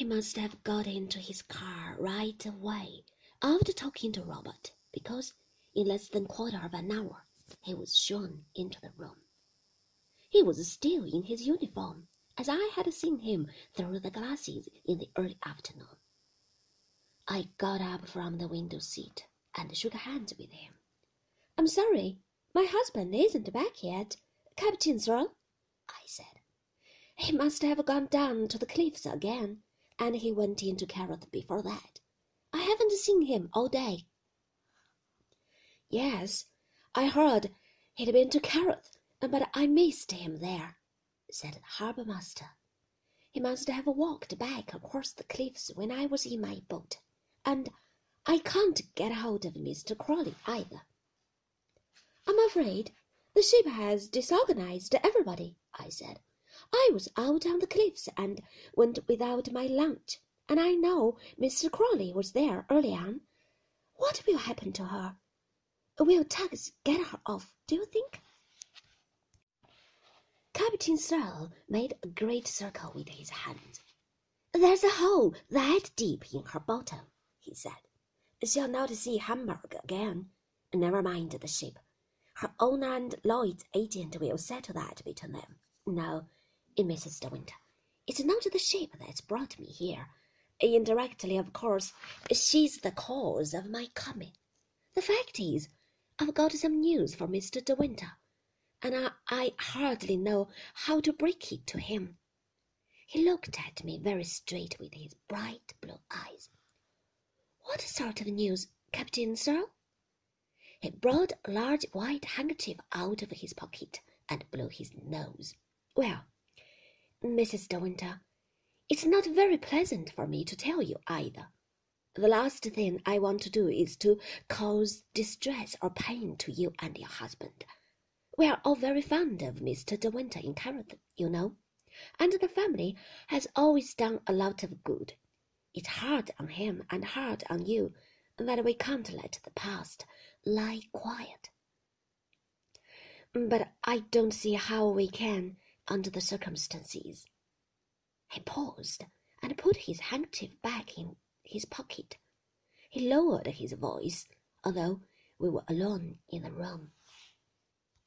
He must have got into his car right away after talking to Robert, because in less than quarter of an hour he was shown into the room. He was still in his uniform, as I had seen him through the glasses in the early afternoon. I got up from the window seat and shook hands with him. I'm sorry, my husband isn't back yet, Captain Searle, I said. He must have gone down to the cliffs again and he went into Kerrith before that. I haven't seen him all day. Yes, I heard he'd been to Kerrith, but I missed him there, said the harbour master. He must have walked back across the cliffs when I was in my boat, and I can't get hold of Mr. Crawley either. I'm afraid the ship has disorganized everybody, I said. I was out on the cliffs and went without my lunch, and I know Mr. Crawley was there early on. What will happen to her? Will tugs get her off, do you think? Captain Searle made a great circle with his hand. There's a hole that deep in her bottom, he said. She'll not see Hamburg again. Never mind the ship. Her owner and Lloyd's agent will settle that between them. No, Mrs. De Winter. It's not the ship that's brought me here. Indirectly, of course, she's the cause of my coming. The fact is, I've got some news for Mr. De Winter, and I, I hardly know how to break it to him. He looked at me very straight with his bright blue eyes. What sort of news, Captain Searle? He brought a large white handkerchief out of his pocket and blew his nose. Well, Mrs. De Winter, it's not very pleasant for me to tell you either. The last thing I want to do is to cause distress or pain to you and your husband. We are all very fond of Mr. De Winter in Kerrith, you know, and the family has always done a lot of good. It's hard on him and hard on you that we can't let the past lie quiet. But I don't see how we can under the circumstances. He paused and put his handkerchief back in his pocket. He lowered his voice, although we were alone in the room.